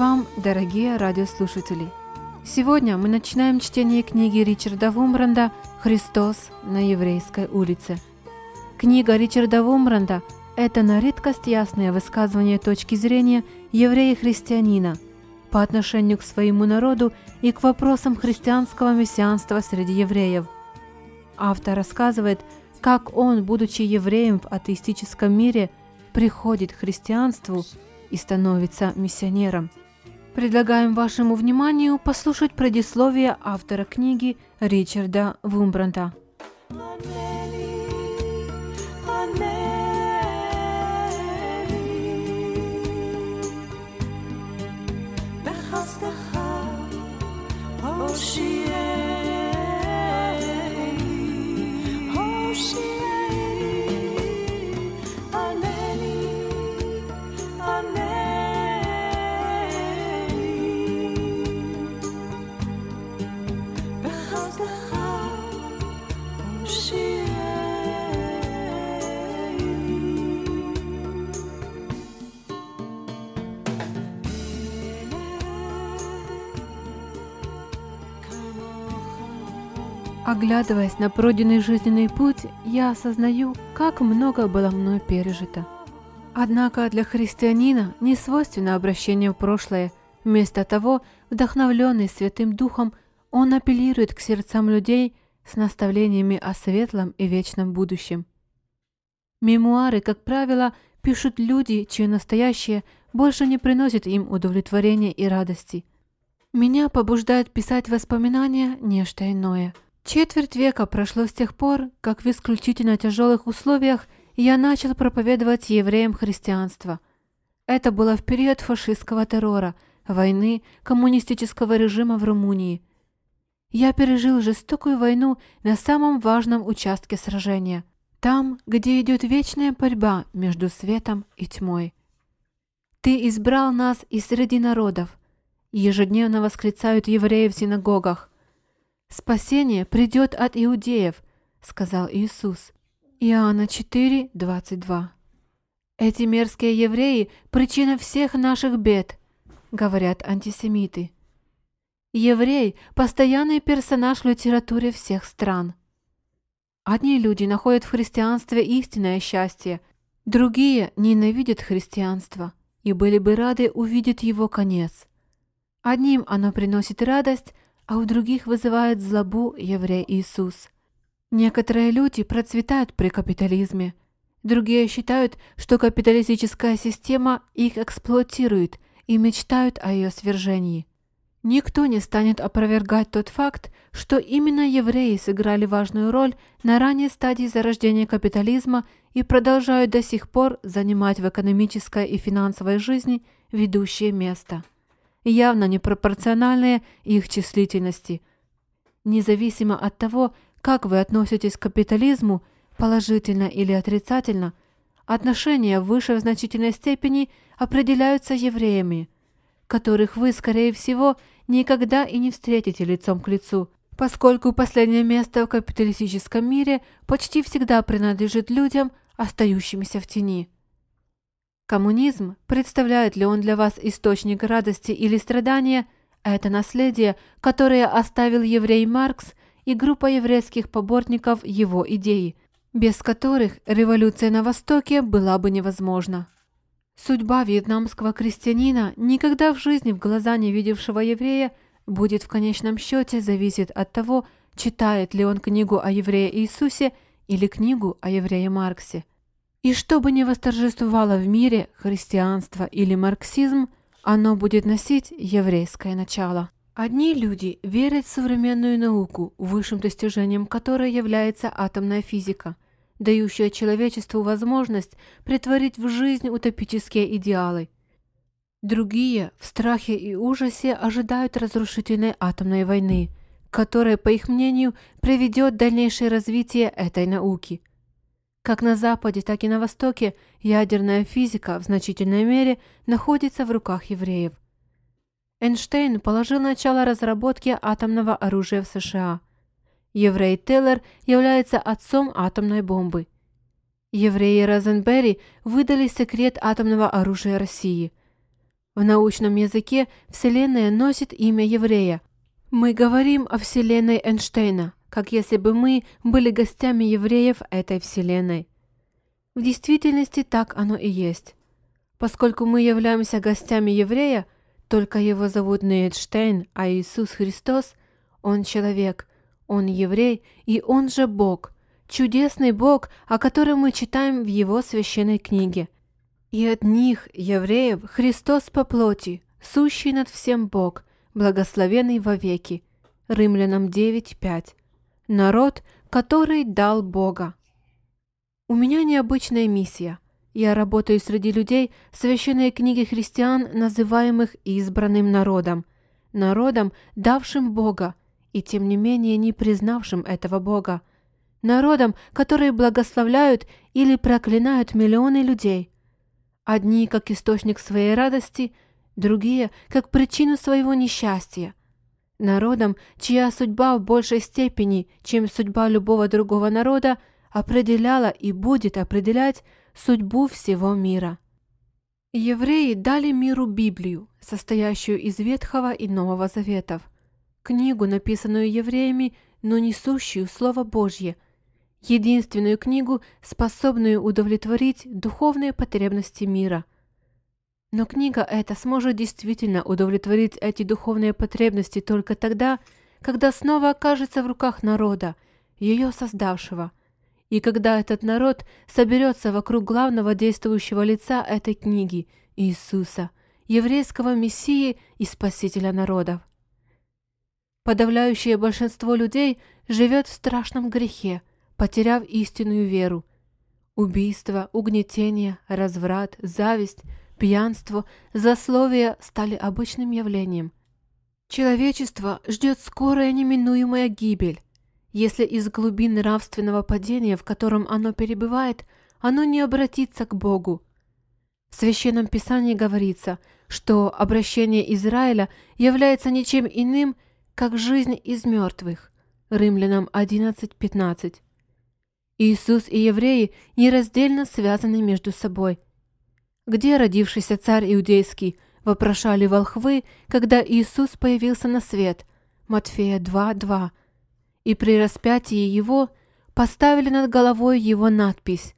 Вам, дорогие радиослушатели! Сегодня мы начинаем чтение книги Ричарда Вумбранда «Христос на еврейской улице». Книга Ричарда Вумбранда – это на редкость ясное высказывание точки зрения еврея-христианина по отношению к своему народу и к вопросам христианского мессианства среди евреев. Автор рассказывает, как он, будучи евреем в атеистическом мире, приходит к христианству и становится миссионером. Предлагаем вашему вниманию послушать предисловие автора книги Ричарда Вумбранта. Оглядываясь на пройденный жизненный путь, я осознаю, как много было мной пережито. Однако для христианина не свойственно обращение в прошлое. Вместо того, вдохновленный Святым Духом, он апеллирует к сердцам людей с наставлениями о светлом и вечном будущем. Мемуары, как правило, пишут люди, чье настоящее больше не приносит им удовлетворения и радости. Меня побуждает писать воспоминания нечто иное – Четверть века прошло с тех пор, как в исключительно тяжелых условиях я начал проповедовать евреям христианство. Это было в период фашистского террора, войны коммунистического режима в Румынии. Я пережил жестокую войну на самом важном участке сражения, там, где идет вечная борьба между светом и тьмой. Ты избрал нас из среди народов, ежедневно восклицают евреи в синагогах. «Спасение придет от иудеев», — сказал Иисус. Иоанна 4, 22. «Эти мерзкие евреи — причина всех наших бед», — говорят антисемиты. Еврей — постоянный персонаж в литературе всех стран. Одни люди находят в христианстве истинное счастье, другие ненавидят христианство и были бы рады увидеть его конец. Одним оно приносит радость, а у других вызывает злобу еврей Иисус. Некоторые люди процветают при капитализме, другие считают, что капиталистическая система их эксплуатирует и мечтают о ее свержении. Никто не станет опровергать тот факт, что именно евреи сыграли важную роль на ранней стадии зарождения капитализма и продолжают до сих пор занимать в экономической и финансовой жизни ведущее место явно непропорциональные их числительности. Независимо от того, как вы относитесь к капитализму, положительно или отрицательно, отношения выше в значительной степени определяются евреями, которых вы, скорее всего, никогда и не встретите лицом к лицу, поскольку последнее место в капиталистическом мире почти всегда принадлежит людям, остающимся в тени. Коммунизм, представляет ли он для вас источник радости или страдания, это наследие, которое оставил еврей Маркс и группа еврейских поборников его идей, без которых революция на Востоке была бы невозможна. Судьба вьетнамского крестьянина, никогда в жизни в глаза не видевшего еврея, будет в конечном счете зависеть от того, читает ли он книгу о еврее Иисусе или книгу о еврее Марксе. И что бы ни восторжествовало в мире, христианство или марксизм, оно будет носить еврейское начало. Одни люди верят в современную науку, высшим достижением которой является атомная физика, дающая человечеству возможность притворить в жизнь утопические идеалы. Другие в страхе и ужасе ожидают разрушительной атомной войны, которая, по их мнению, приведет дальнейшее развитие этой науки – как на Западе, так и на Востоке ядерная физика в значительной мере находится в руках евреев. Эйнштейн положил начало разработке атомного оружия в США. Еврей Тейлор является отцом атомной бомбы. Евреи Розенберри выдали секрет атомного оружия России. В научном языке Вселенная носит имя еврея. Мы говорим о Вселенной Эйнштейна, как если бы мы были гостями евреев этой Вселенной. В действительности так оно и есть. Поскольку мы являемся гостями еврея, только его зовут не Эйнштейн, а Иисус Христос, он человек, он еврей и он же Бог, чудесный Бог, о котором мы читаем в его священной книге. И от них, евреев, Христос по плоти, сущий над всем Бог, благословенный вовеки. Римлянам 9.5. Народ, который дал Бога. У меня необычная миссия. Я работаю среди людей священной книги христиан, называемых избранным народом. Народом, давшим Бога, и тем не менее не признавшим этого Бога. Народом, которые благословляют или проклинают миллионы людей. Одни как источник своей радости, другие как причину своего несчастья. Народом, чья судьба в большей степени, чем судьба любого другого народа, определяла и будет определять судьбу всего мира. Евреи дали миру Библию, состоящую из Ветхого и Нового Заветов, книгу, написанную евреями, но несущую Слово Божье, единственную книгу, способную удовлетворить духовные потребности мира. Но книга эта сможет действительно удовлетворить эти духовные потребности только тогда, когда снова окажется в руках народа, ее создавшего – и когда этот народ соберется вокруг главного действующего лица этой книги – Иисуса, еврейского Мессии и Спасителя народов. Подавляющее большинство людей живет в страшном грехе, потеряв истинную веру. Убийство, угнетение, разврат, зависть, пьянство, злословие стали обычным явлением. Человечество ждет скорая неминуемая гибель, если из глубин нравственного падения, в котором оно перебывает, оно не обратится к Богу. В Священном Писании говорится, что обращение Израиля является ничем иным, как жизнь из мертвых. Римлянам 11.15. Иисус и евреи нераздельно связаны между собой. Где родившийся царь иудейский, вопрошали волхвы, когда Иисус появился на свет. Матфея 2.2 и при распятии его поставили над головой его надпись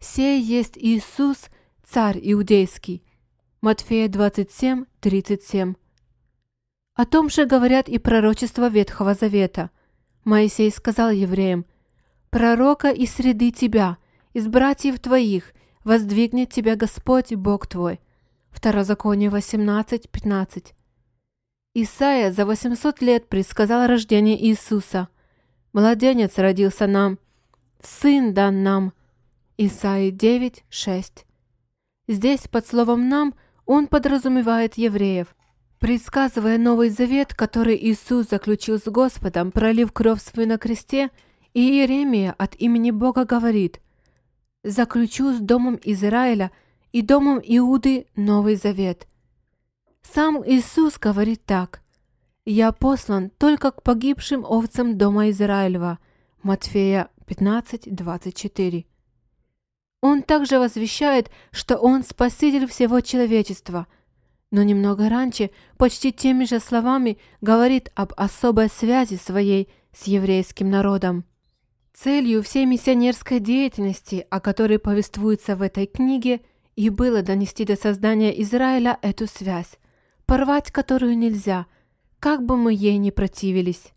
«Сей есть Иисус, царь иудейский». Матфея 27, 37. О том же говорят и пророчества Ветхого Завета. Моисей сказал евреям, «Пророка из среды тебя, из братьев твоих, воздвигнет тебя Господь, Бог твой». Второзаконие 18, 15. Исаия за 800 лет предсказал рождение Иисуса – Младенец родился нам, сын дан нам. Исаии 9, 6. Здесь под словом «нам» он подразумевает евреев, предсказывая Новый Завет, который Иисус заключил с Господом, пролив кровь свою на кресте, и Иеремия от имени Бога говорит «Заключу с домом Израиля и домом Иуды Новый Завет». Сам Иисус говорит так «Я послан только к погибшим овцам дома Израилева» Матфея 15:24. Он также возвещает, что Он спаситель всего человечества, но немного раньше, почти теми же словами, говорит об особой связи своей с еврейским народом. Целью всей миссионерской деятельности, о которой повествуется в этой книге, и было донести до создания Израиля эту связь, порвать которую нельзя – как бы мы ей ни противились.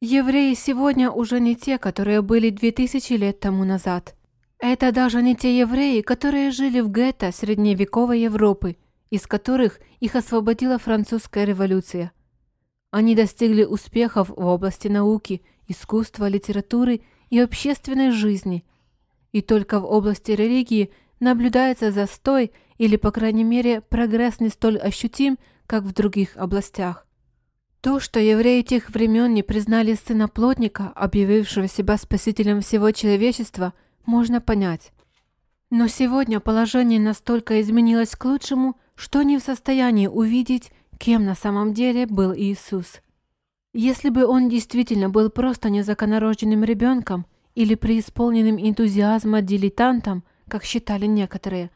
Евреи сегодня уже не те, которые были две тысячи лет тому назад. Это даже не те евреи, которые жили в гетто средневековой Европы, из которых их освободила французская революция. Они достигли успехов в области науки, искусства, литературы и общественной жизни. И только в области религии наблюдается застой или, по крайней мере, прогресс не столь ощутим, как в других областях. То, что евреи тех времен не признали сына плотника, объявившего себя спасителем всего человечества, можно понять. Но сегодня положение настолько изменилось к лучшему, что не в состоянии увидеть, кем на самом деле был Иисус. Если бы он действительно был просто незаконорожденным ребенком или преисполненным энтузиазма дилетантом, как считали некоторые,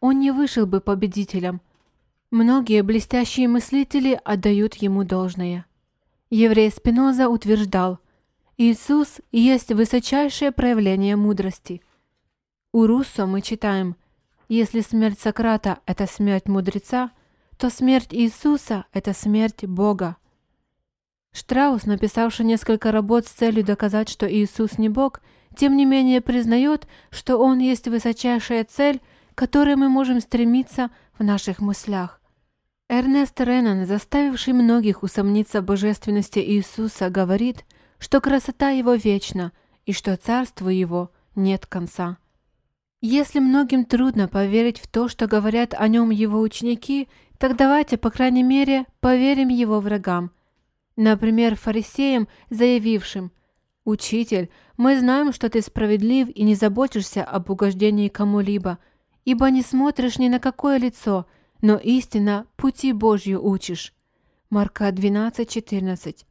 он не вышел бы победителем. Многие блестящие мыслители отдают ему должное. Еврей Спиноза утверждал, Иисус есть высочайшее проявление мудрости. У Руссо мы читаем, если смерть Сократа – это смерть мудреца, то смерть Иисуса – это смерть Бога. Штраус, написавший несколько работ с целью доказать, что Иисус не Бог, тем не менее признает, что Он есть высочайшая цель, к которой мы можем стремиться в наших мыслях. Эрнест Реннан, заставивший многих усомниться в божественности Иисуса, говорит, что красота Его вечна и что царству Его нет конца. Если многим трудно поверить в то, что говорят о нем его ученики, так давайте, по крайней мере, поверим его врагам. Например, фарисеям, заявившим «Учитель, мы знаем, что ты справедлив и не заботишься об угождении кому-либо, ибо не смотришь ни на какое лицо, но истинно пути Божью учишь». Марка 12:14.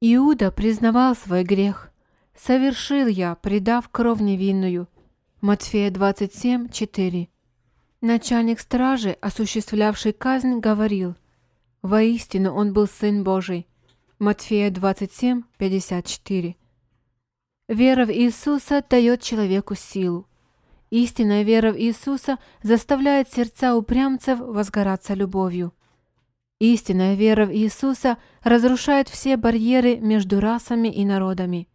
Иуда признавал свой грех. «Совершил я, предав кровь невинную». Матфея 27:4. Начальник стражи, осуществлявший казнь, говорил, «Воистину он был Сын Божий». Матфея 27:54. Вера в Иисуса дает человеку силу. Истинная вера в Иисуса заставляет сердца упрямцев возгораться любовью. Истинная вера в Иисуса разрушает все барьеры между расами и народами.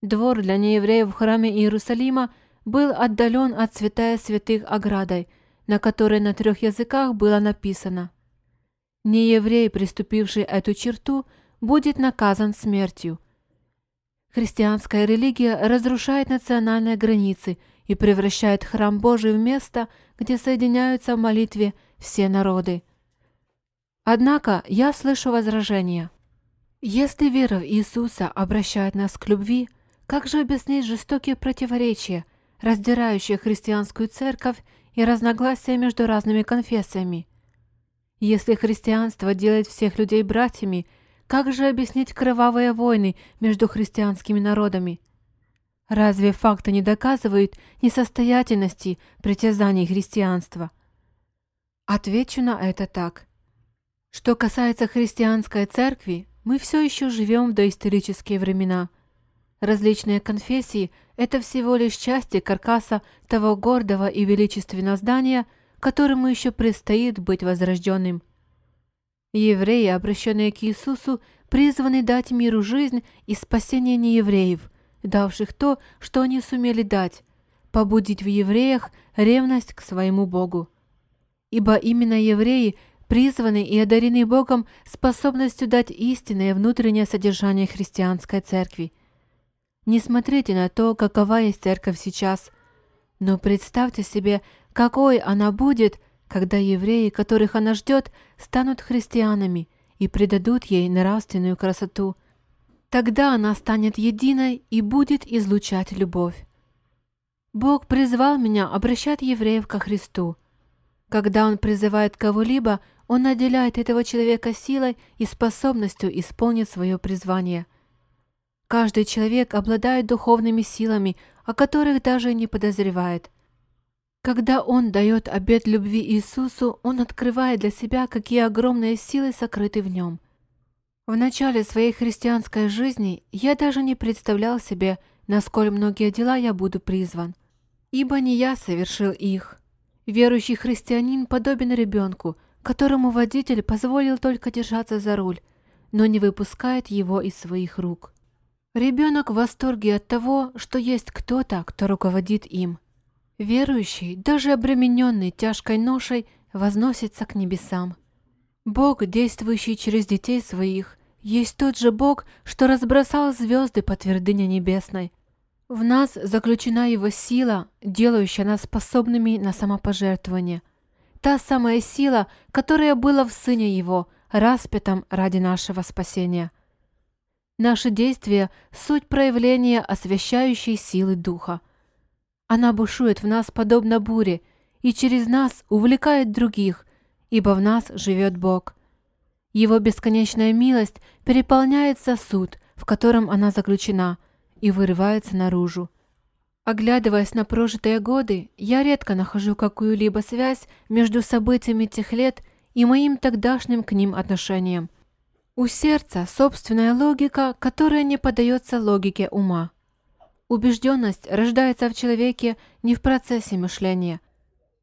Двор для неевреев в храме Иерусалима был отдален от святая святых оградой, на которой на трех языках было написано «Нееврей, приступивший эту черту, будет наказан смертью». Христианская религия разрушает национальные границы и превращает храм Божий в место, где соединяются в молитве все народы – Однако я слышу возражение. Если вера в Иисуса обращает нас к любви, как же объяснить жестокие противоречия, раздирающие христианскую церковь и разногласия между разными конфессиями? Если христианство делает всех людей братьями, как же объяснить кровавые войны между христианскими народами? Разве факты не доказывают несостоятельности притязаний христианства? Отвечу на это так – что касается христианской церкви, мы все еще живем в доисторические времена. Различные конфессии – это всего лишь части каркаса того гордого и величественного здания, которому еще предстоит быть возрожденным. Евреи, обращенные к Иисусу, призваны дать миру жизнь и спасение неевреев, давших то, что они сумели дать, побудить в евреях ревность к своему Богу. Ибо именно евреи – призваны и одарены Богом способностью дать истинное внутреннее содержание христианской церкви. Не смотрите на то, какова есть церковь сейчас, но представьте себе, какой она будет, когда евреи, которых она ждет, станут христианами и придадут ей нравственную красоту. Тогда она станет единой и будет излучать любовь. Бог призвал меня обращать евреев ко Христу. Когда Он призывает кого-либо, он наделяет этого человека силой и способностью исполнить свое призвание. Каждый человек обладает духовными силами, о которых даже не подозревает. Когда он дает обет любви Иисусу, он открывает для себя, какие огромные силы сокрыты в нем. В начале своей христианской жизни я даже не представлял себе, насколько многие дела я буду призван. Ибо не я совершил их. Верующий христианин подобен ребенку – которому водитель позволил только держаться за руль, но не выпускает его из своих рук. Ребенок в восторге от того, что есть кто-то, кто руководит им. Верующий, даже обремененный тяжкой ношей, возносится к небесам. Бог, действующий через детей своих, есть тот же Бог, что разбросал звезды по твердыне небесной. В нас заключена Его сила, делающая нас способными на самопожертвование – та самая сила, которая была в Сыне Его, распятом ради нашего спасения. Наши действия – суть проявления освящающей силы Духа. Она бушует в нас подобно буре и через нас увлекает других, ибо в нас живет Бог. Его бесконечная милость переполняет сосуд, в котором она заключена, и вырывается наружу. Оглядываясь на прожитые годы, я редко нахожу какую-либо связь между событиями тех лет и моим тогдашним к ним отношениям. У сердца собственная логика, которая не поддается логике ума. Убежденность рождается в человеке не в процессе мышления.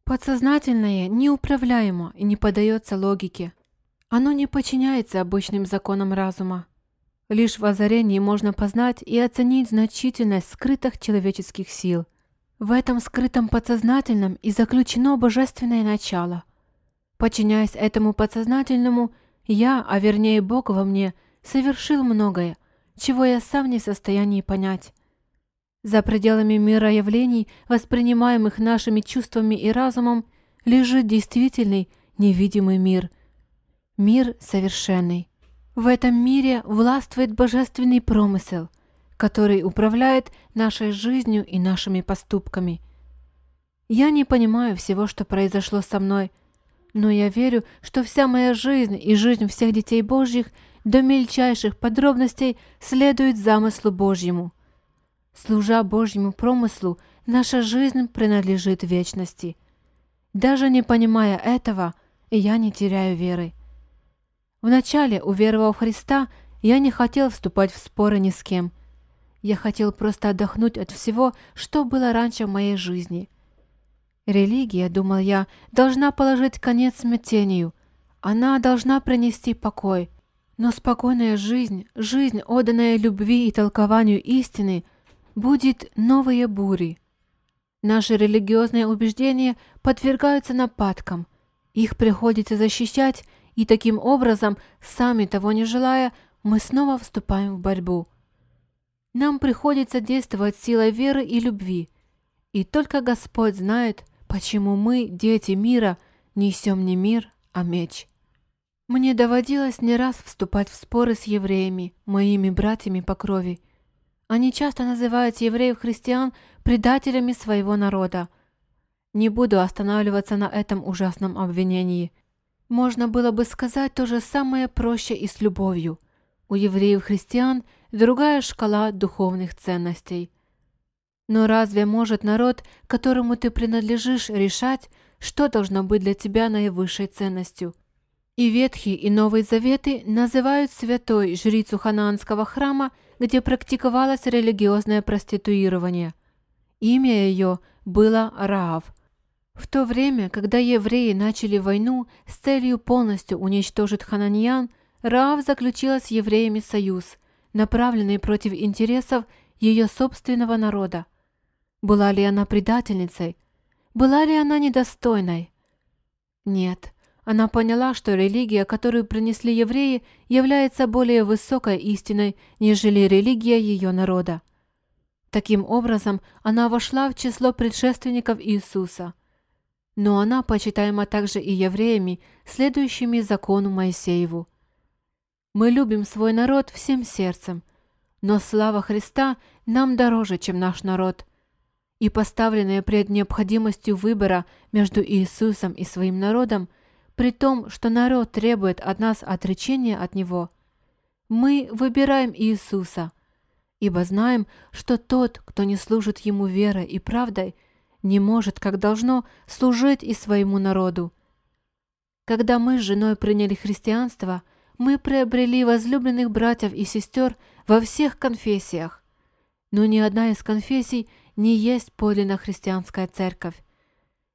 Подсознательное неуправляемо и не поддается логике. Оно не подчиняется обычным законам разума. Лишь в озарении можно познать и оценить значительность скрытых человеческих сил. В этом скрытом подсознательном и заключено божественное начало. Подчиняясь этому подсознательному, я, а вернее Бог во мне, совершил многое, чего я сам не в состоянии понять. За пределами мира явлений, воспринимаемых нашими чувствами и разумом, лежит действительный невидимый мир. Мир совершенный. В этом мире властвует божественный промысел, который управляет нашей жизнью и нашими поступками. Я не понимаю всего, что произошло со мной, но я верю, что вся моя жизнь и жизнь всех детей Божьих до мельчайших подробностей следует замыслу Божьему. Служа Божьему промыслу, наша жизнь принадлежит вечности. Даже не понимая этого, я не теряю веры. Вначале, уверовав в Христа, я не хотел вступать в споры ни с кем. Я хотел просто отдохнуть от всего, что было раньше в моей жизни. Религия, думал я, должна положить конец смятению. Она должна принести покой. Но спокойная жизнь, жизнь, отданная любви и толкованию истины, будет новые бури. Наши религиозные убеждения подвергаются нападкам. Их приходится защищать и таким образом, сами того не желая, мы снова вступаем в борьбу. Нам приходится действовать силой веры и любви. И только Господь знает, почему мы, дети мира, несем не мир, а меч. Мне доводилось не раз вступать в споры с евреями, моими братьями по крови. Они часто называют евреев-христиан предателями своего народа. Не буду останавливаться на этом ужасном обвинении. Можно было бы сказать то же самое проще и с любовью. У евреев-христиан другая шкала духовных ценностей. Но разве может народ, которому ты принадлежишь, решать, что должно быть для тебя наивысшей ценностью? И Ветхий и Новый Заветы называют святой жрицу ханаанского храма, где практиковалось религиозное проституирование. Имя ее было Раав – в то время, когда евреи начали войну с целью полностью уничтожить хананьян, Раав заключила с евреями союз, направленный против интересов ее собственного народа. Была ли она предательницей? Была ли она недостойной? Нет. Она поняла, что религия, которую принесли евреи, является более высокой истиной, нежели религия ее народа. Таким образом, она вошла в число предшественников Иисуса – но она почитаема также и евреями, следующими закону Моисееву. Мы любим свой народ всем сердцем, но слава Христа нам дороже, чем наш народ. И поставленные пред необходимостью выбора между Иисусом и своим народом, при том, что народ требует от нас отречения от Него, мы выбираем Иисуса, ибо знаем, что тот, кто не служит Ему верой и правдой – не может, как должно, служить и своему народу. Когда мы с женой приняли христианство, мы приобрели возлюбленных братьев и сестер во всех конфессиях. Но ни одна из конфессий не есть подлинно христианская церковь.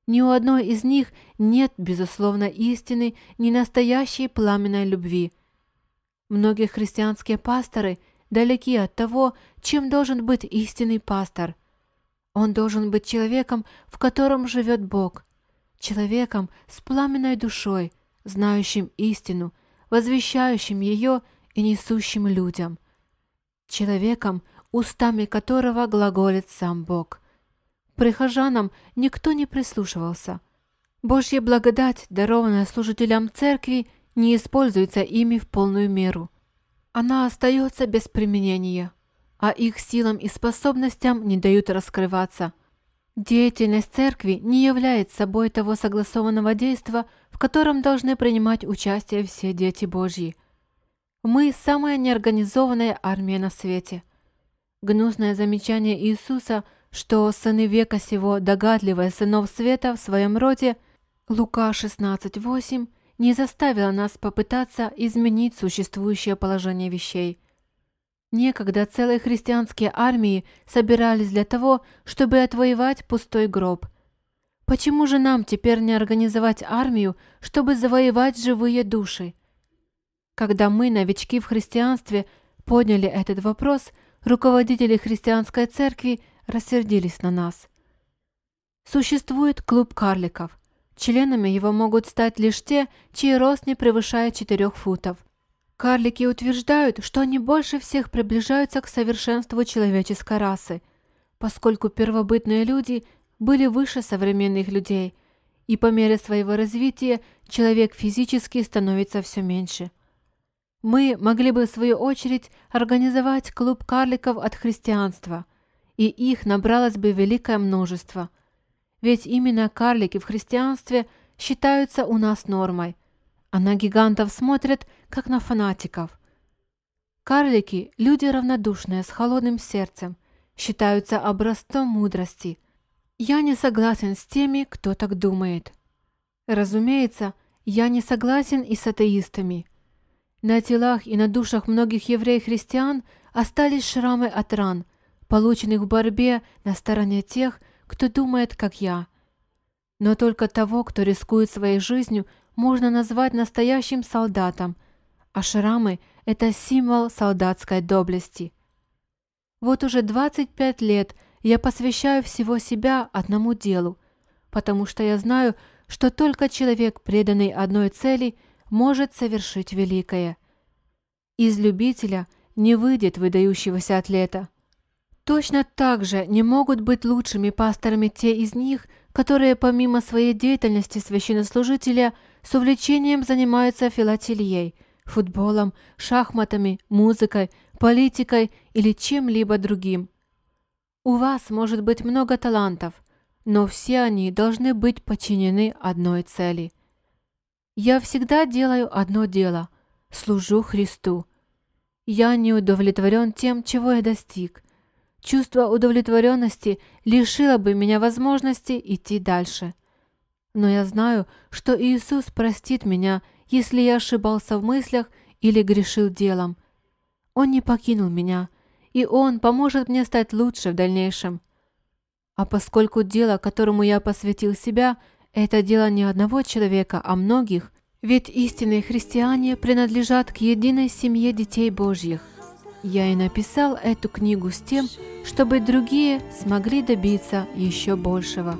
Ни у одной из них нет, безусловно, истины, ни настоящей пламенной любви. Многие христианские пасторы далеки от того, чем должен быть истинный пастор – он должен быть человеком, в котором живет Бог, человеком с пламенной душой, знающим истину, возвещающим ее и несущим людям, человеком, устами которого глаголит сам Бог. Прихожанам никто не прислушивался. Божья благодать, дарованная служителям церкви, не используется ими в полную меру. Она остается без применения а их силам и способностям не дают раскрываться. Деятельность церкви не является собой того согласованного действия, в котором должны принимать участие все дети Божьи. Мы – самая неорганизованная армия на свете. Гнусное замечание Иисуса, что сыны века сего, догадливые сынов света в своем роде, Лука 16.8, не заставила нас попытаться изменить существующее положение вещей. Некогда целые христианские армии собирались для того, чтобы отвоевать пустой гроб. Почему же нам теперь не организовать армию, чтобы завоевать живые души? Когда мы, новички в христианстве, подняли этот вопрос, руководители христианской церкви рассердились на нас. Существует клуб карликов. Членами его могут стать лишь те, чей рост не превышает 4 футов. Карлики утверждают, что они больше всех приближаются к совершенству человеческой расы, поскольку первобытные люди были выше современных людей, и по мере своего развития человек физически становится все меньше. Мы могли бы, в свою очередь, организовать клуб карликов от христианства, и их набралось бы великое множество. Ведь именно карлики в христианстве считаются у нас нормой, а на гигантов смотрят, как на фанатиков. Карлики – люди равнодушные, с холодным сердцем, считаются образцом мудрости. Я не согласен с теми, кто так думает. Разумеется, я не согласен и с атеистами – на телах и на душах многих евреев-христиан остались шрамы от ран, полученных в борьбе на стороне тех, кто думает, как я. Но только того, кто рискует своей жизнью, можно назвать настоящим солдатом, а шрамы – это символ солдатской доблести. Вот уже 25 лет я посвящаю всего себя одному делу, потому что я знаю, что только человек, преданный одной цели – может совершить великое. Из любителя не выйдет выдающегося атлета. Точно так же не могут быть лучшими пасторами те из них, которые помимо своей деятельности священнослужителя с увлечением занимаются филателией, футболом, шахматами, музыкой, политикой или чем-либо другим. У вас может быть много талантов, но все они должны быть подчинены одной цели – я всегда делаю одно дело – служу Христу. Я не удовлетворен тем, чего я достиг. Чувство удовлетворенности лишило бы меня возможности идти дальше. Но я знаю, что Иисус простит меня, если я ошибался в мыслях или грешил делом. Он не покинул меня, и Он поможет мне стать лучше в дальнейшем. А поскольку дело, которому я посвятил себя – это дело не одного человека, а многих, ведь истинные христиане принадлежат к единой семье детей Божьих. Я и написал эту книгу с тем, чтобы другие смогли добиться еще большего.